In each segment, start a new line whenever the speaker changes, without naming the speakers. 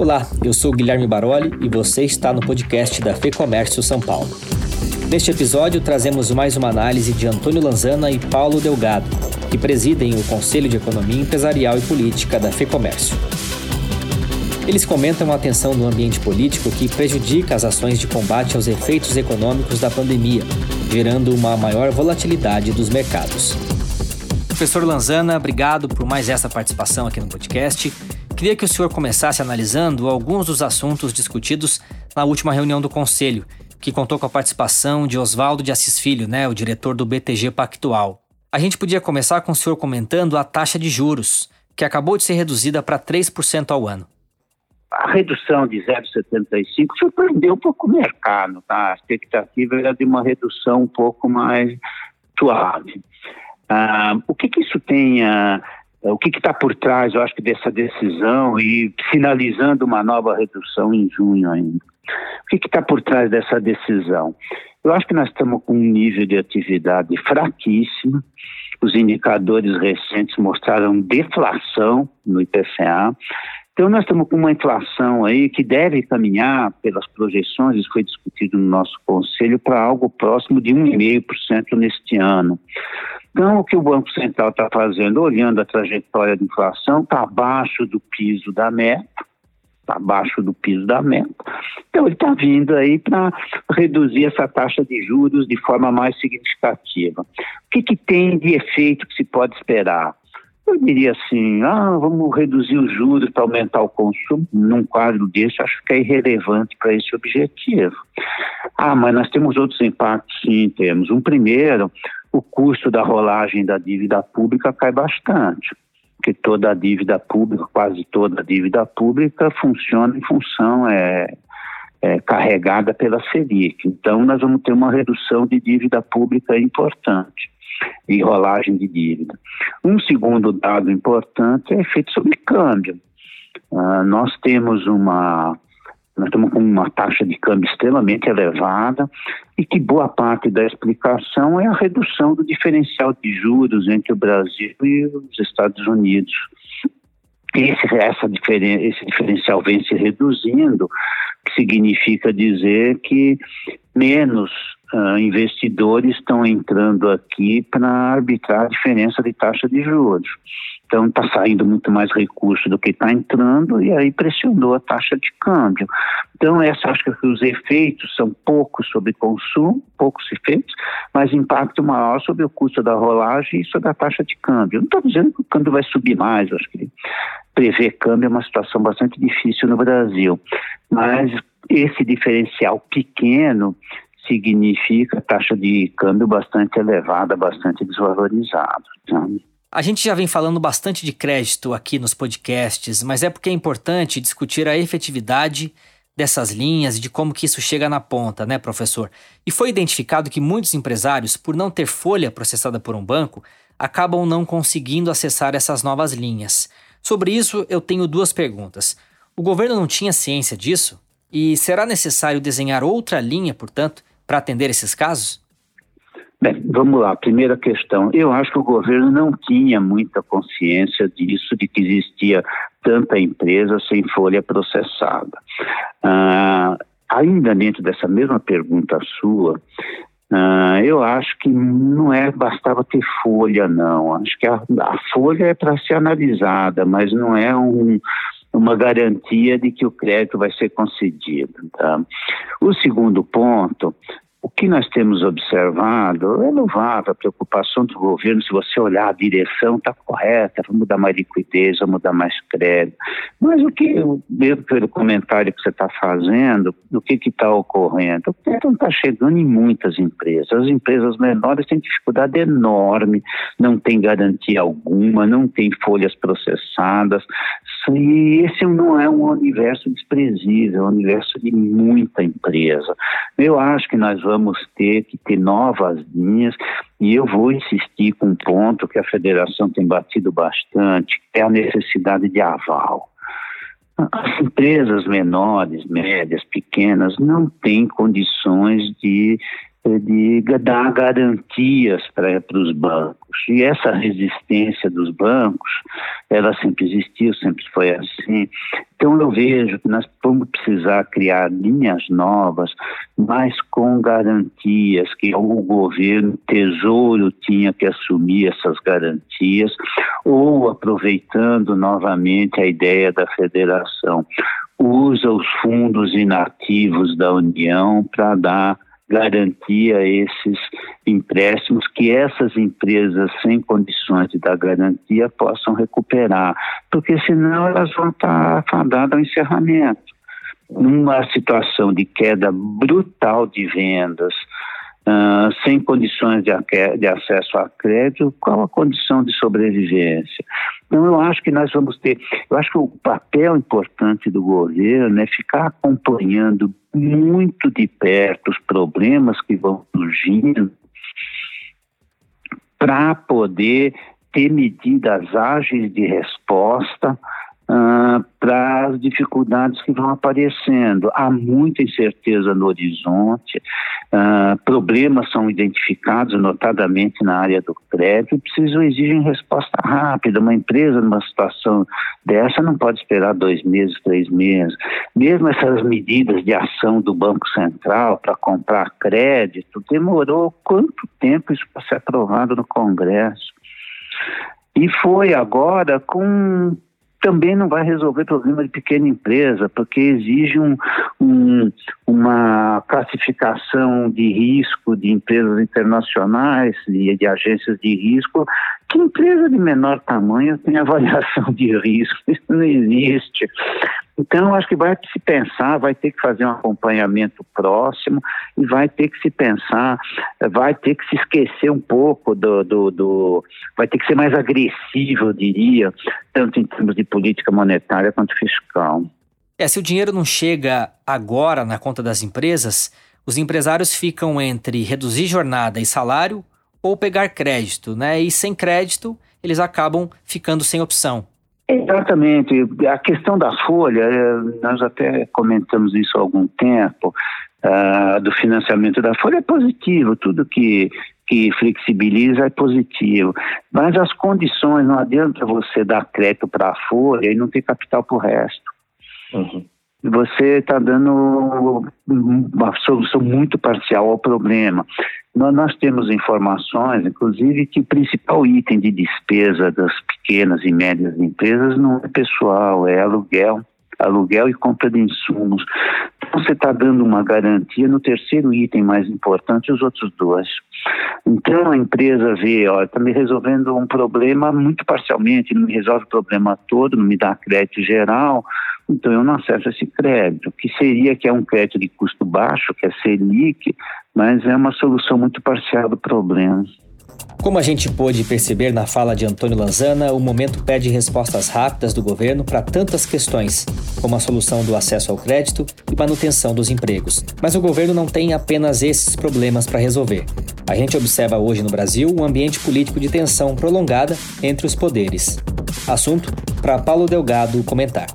Olá, eu sou Guilherme Baroli e você está no podcast da FEComércio São Paulo. Neste episódio, trazemos mais uma análise de Antônio Lanzana e Paulo Delgado, que presidem o Conselho de Economia Empresarial e Política da FEComércio. Eles comentam a atenção no ambiente político que prejudica as ações de combate aos efeitos econômicos da pandemia, gerando uma maior volatilidade dos mercados. Professor Lanzana, obrigado por mais essa participação aqui no podcast. Queria que o senhor começasse analisando alguns dos assuntos discutidos na última reunião do Conselho, que contou com a participação de Oswaldo de Assis Filho, né, o diretor do BTG Pactual. A gente podia começar com o senhor comentando a taxa de juros, que acabou de ser reduzida para 3% ao ano.
A redução de 0,75 surpreendeu um pouco o mercado, tá? A expectativa era de uma redução um pouco mais suave. Ah, o que, que isso tem a o que está por trás, eu acho dessa decisão e finalizando uma nova redução em junho ainda. O que está por trás dessa decisão? Eu acho que nós estamos com um nível de atividade fraquíssimo. Os indicadores recentes mostraram deflação no IPCA. Então, nós estamos com uma inflação aí que deve caminhar, pelas projeções, isso foi discutido no nosso conselho, para algo próximo de 1,5% neste ano. Então, o que o Banco Central está fazendo, olhando a trajetória de inflação, está abaixo do piso da meta, está abaixo do piso da meta. Então, ele está vindo aí para reduzir essa taxa de juros de forma mais significativa. O que, que tem de efeito que se pode esperar? Eu diria assim, ah, vamos reduzir os juros para aumentar o consumo. Num quadro desse, acho que é irrelevante para esse objetivo. Ah, mas nós temos outros impactos, sim, temos. Um primeiro, o custo da rolagem da dívida pública cai bastante, porque toda a dívida pública, quase toda a dívida pública, funciona em função, é, é carregada pela Selic. Então, nós vamos ter uma redução de dívida pública importante e rolagem de dívida. Um segundo dado importante é efeito sobre câmbio. Uh, nós temos uma nós estamos com uma taxa de câmbio extremamente elevada e que boa parte da explicação é a redução do diferencial de juros entre o Brasil e os Estados Unidos. Esse, essa diferen, esse diferencial vem se reduzindo, que significa dizer que menos uh, investidores estão entrando aqui para arbitrar a diferença de taxa de juros. Então está saindo muito mais recurso do que está entrando e aí pressionou a taxa de câmbio. Então essa acho que os efeitos são poucos sobre consumo, poucos efeitos, mas impacto maior sobre o custo da rolagem e sobre a taxa de câmbio. Não estou dizendo que o câmbio vai subir mais, acho que prever câmbio é uma situação bastante difícil no Brasil, mas esse diferencial pequeno significa taxa de câmbio bastante elevada, bastante desvalorizada.
A gente já vem falando bastante de crédito aqui nos podcasts, mas é porque é importante discutir a efetividade dessas linhas e de como que isso chega na ponta, né, professor? E foi identificado que muitos empresários, por não ter folha processada por um banco, acabam não conseguindo acessar essas novas linhas. Sobre isso, eu tenho duas perguntas. O governo não tinha ciência disso? E será necessário desenhar outra linha, portanto, para atender esses casos?
Bem, vamos lá. Primeira questão. Eu acho que o governo não tinha muita consciência disso, de que existia tanta empresa sem folha processada. Ah, ainda dentro dessa mesma pergunta sua, ah, eu acho que não é bastava ter folha, não. Acho que a, a folha é para ser analisada, mas não é um, uma garantia de que o crédito vai ser concedido. Tá? O segundo ponto, o que nós temos observado é louvável a preocupação do governo. Se você olhar a direção, está correta, vamos dar mais liquidez, vamos dar mais crédito. Mas o que, mesmo pelo comentário que você está fazendo, o que está ocorrendo? O crédito não está chegando em muitas empresas. As empresas menores têm dificuldade enorme, não tem garantia alguma, não tem folhas processadas. E esse não é um universo desprezível, é um universo de muita empresa. Eu acho que nós vamos ter que ter novas linhas e eu vou insistir com um ponto que a federação tem batido bastante, é a necessidade de aval. As empresas menores, médias, pequenas não têm condições de de dar garantias para os bancos. E essa resistência dos bancos, ela sempre existiu, sempre foi assim. Então eu vejo que nós vamos precisar criar linhas novas, mas com garantias, que o governo, o tesouro tinha que assumir essas garantias, ou aproveitando novamente a ideia da federação, usa os fundos inativos da União para dar garantia esses empréstimos que essas empresas sem condições de dar garantia possam recuperar, porque senão elas vão estar fadadas ao encerramento. Numa situação de queda brutal de vendas, uh, sem condições de, de, acesso a crédito, qual a condição de sobrevivência? Então, eu acho que nós vamos ter, eu acho que o papel importante do governo é ficar acompanhando muito de perto os problemas que vão surgindo para poder ter medidas ágeis de resposta uh, para as dificuldades que vão aparecendo. Há muita incerteza no horizonte, uh, problemas são identificados, notadamente na área do crédito, e precisam exigem resposta rápida. Uma empresa numa situação dessa não pode esperar dois meses, três meses. Mesmo essas medidas de ação do Banco Central para comprar crédito, demorou quanto tempo isso para ser aprovado no Congresso? E foi agora com também não vai resolver problema de pequena empresa, porque exige um, um, uma classificação de risco de empresas internacionais e de agências de risco que empresa de menor tamanho tem avaliação de risco? Isso não existe. Então, acho que vai se pensar, vai ter que fazer um acompanhamento próximo e vai ter que se pensar, vai ter que se esquecer um pouco do, do, do vai ter que ser mais agressivo, eu diria, tanto em termos de política monetária quanto fiscal.
É, se o dinheiro não chega agora na conta das empresas, os empresários ficam entre reduzir jornada e salário ou pegar crédito, né? E sem crédito, eles acabam ficando sem opção.
Exatamente. A questão da folha, é, nós até comentamos isso há algum tempo, uh, do financiamento da folha é positivo, tudo que, que flexibiliza é positivo. Mas as condições, não adianta você dar crédito para a folha e não ter capital para o resto. Uhum você está dando uma solução muito parcial ao problema. Nós temos informações, inclusive, que o principal item de despesa das pequenas e médias empresas não é pessoal, é aluguel, aluguel e compra de insumos. Então, você está dando uma garantia no terceiro item mais importante, os outros dois. Então, a empresa vê, ó, está me resolvendo um problema muito parcialmente, não me resolve o problema todo, não me dá crédito geral, então eu não acesso esse crédito, que seria que é um crédito de custo baixo, que é Selic, mas é uma solução muito parcial do problema.
Como a gente pôde perceber na fala de Antônio Lanzana, o momento pede respostas rápidas do governo para tantas questões, como a solução do acesso ao crédito e manutenção dos empregos. Mas o governo não tem apenas esses problemas para resolver. A gente observa hoje no Brasil um ambiente político de tensão prolongada entre os poderes. Assunto para Paulo Delgado comentar.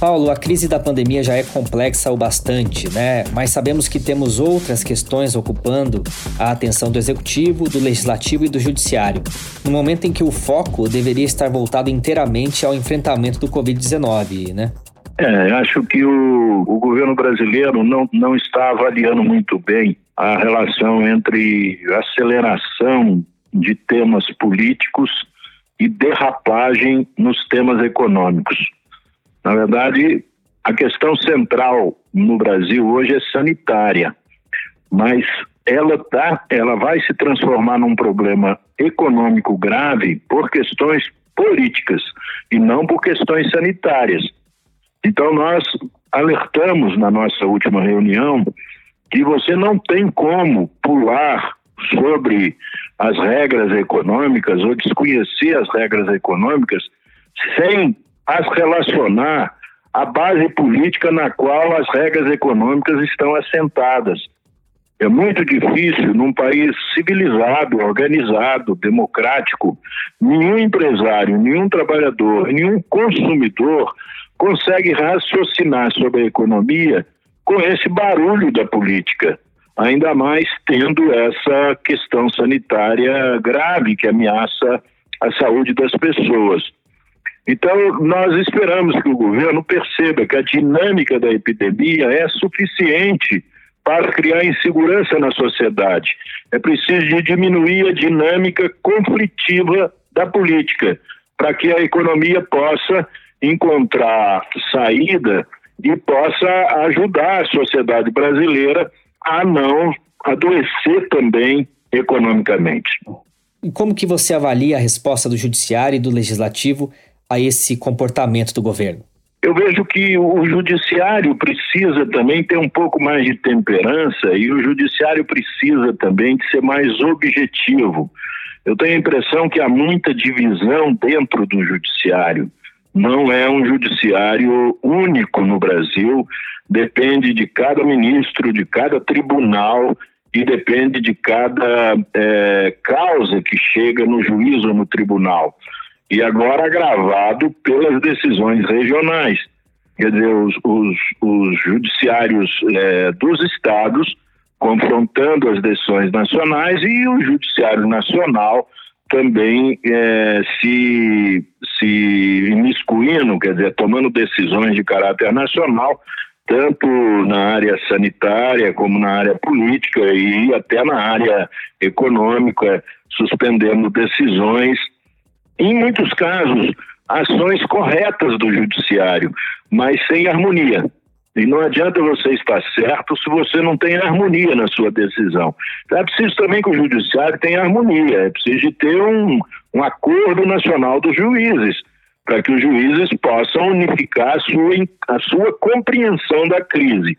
Paulo, a crise da pandemia já é complexa o bastante, né? Mas sabemos que temos outras questões ocupando a atenção do executivo, do legislativo e do judiciário, no momento em que o foco deveria estar voltado inteiramente ao enfrentamento do Covid-19, né?
É, acho que o, o governo brasileiro não, não está avaliando muito bem a relação entre aceleração de temas políticos e derrapagem nos temas econômicos. Na verdade, a questão central no Brasil hoje é sanitária, mas ela tá, ela vai se transformar num problema econômico grave por questões políticas e não por questões sanitárias. Então nós alertamos na nossa última reunião que você não tem como pular sobre as regras econômicas ou desconhecer as regras econômicas sem as relacionar à base política na qual as regras econômicas estão assentadas. É muito difícil, num país civilizado, organizado, democrático, nenhum empresário, nenhum trabalhador, nenhum consumidor consegue raciocinar sobre a economia com esse barulho da política, ainda mais tendo essa questão sanitária grave que ameaça a saúde das pessoas. Então, nós esperamos que o governo perceba que a dinâmica da epidemia é suficiente para criar insegurança na sociedade. É preciso diminuir a dinâmica conflitiva da política, para que a economia possa encontrar saída e possa ajudar a sociedade brasileira a não adoecer também economicamente.
E como que você avalia a resposta do judiciário e do legislativo a esse comportamento do governo?
Eu vejo que o judiciário precisa também ter um pouco mais de temperança e o judiciário precisa também de ser mais objetivo. Eu tenho a impressão que há muita divisão dentro do judiciário. Não é um judiciário único no Brasil, depende de cada ministro, de cada tribunal e depende de cada é, causa que chega no juízo ou no tribunal e agora agravado pelas decisões regionais. Quer dizer, os, os, os judiciários é, dos estados confrontando as decisões nacionais e o judiciário nacional também é, se, se imiscuindo, quer dizer, tomando decisões de caráter nacional, tanto na área sanitária como na área política e até na área econômica, suspendendo decisões em muitos casos, ações corretas do judiciário, mas sem harmonia. E não adianta você estar certo se você não tem harmonia na sua decisão. Então é preciso também que o judiciário tenha harmonia, é preciso ter um, um acordo nacional dos juízes, para que os juízes possam unificar a sua, a sua compreensão da crise.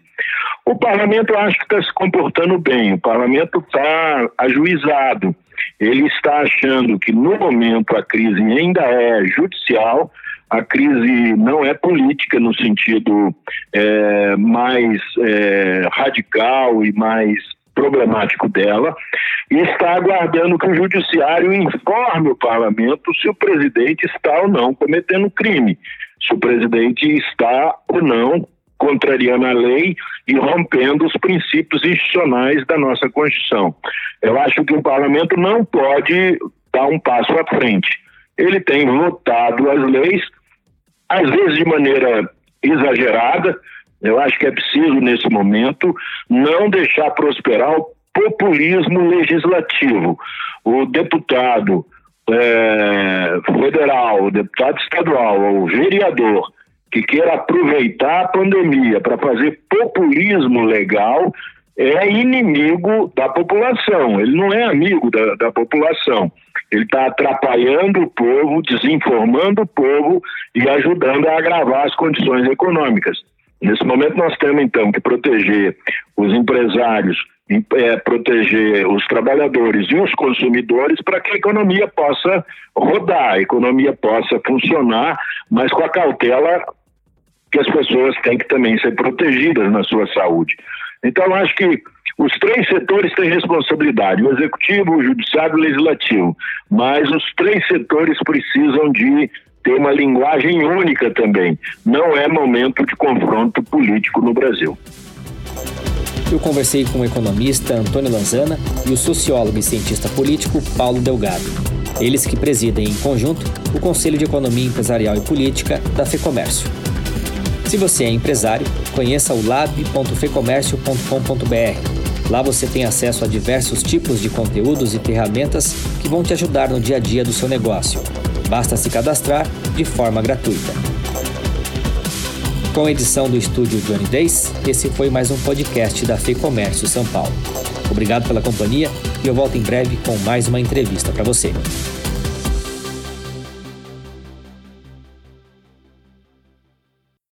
O parlamento acho que está se comportando bem, o parlamento está ajuizado ele está achando que no momento a crise ainda é judicial, a crise não é política no sentido é, mais é, radical e mais problemático dela, e está aguardando que o judiciário informe o parlamento se o presidente está ou não cometendo crime, se o presidente está ou não contrariando a lei e rompendo os princípios institucionais da nossa Constituição. Eu acho que o parlamento não pode dar um passo à frente. Ele tem votado as leis, às vezes de maneira exagerada. Eu acho que é preciso, nesse momento, não deixar prosperar o populismo legislativo. O deputado é, federal, o deputado estadual, o vereador que queira aproveitar a pandemia para fazer populismo legal é inimigo da população, ele não é amigo da, da população. Ele está atrapalhando o povo, desinformando o povo e ajudando a agravar as condições econômicas. Nesse momento, nós temos então que proteger os empresários, é, proteger os trabalhadores e os consumidores para que a economia possa rodar, a economia possa funcionar, mas com a cautela que as pessoas têm que também ser protegidas na sua saúde. Então, acho que os três setores têm responsabilidade: o executivo, o judiciário e o legislativo. Mas os três setores precisam de ter uma linguagem única também. Não é momento de confronto político no Brasil.
Eu conversei com o economista Antônio Lanzana e o sociólogo e cientista político Paulo Delgado. Eles que presidem em conjunto o Conselho de Economia Empresarial e Política da FEComércio. Se você é empresário, conheça o lab.fecomércio.com.br. Lá você tem acesso a diversos tipos de conteúdos e ferramentas que vão te ajudar no dia a dia do seu negócio. Basta se cadastrar de forma gratuita. Com a edição do estúdio Johnny Days, esse foi mais um podcast da FEComércio São Paulo. Obrigado pela companhia e eu volto em breve com mais uma entrevista para você.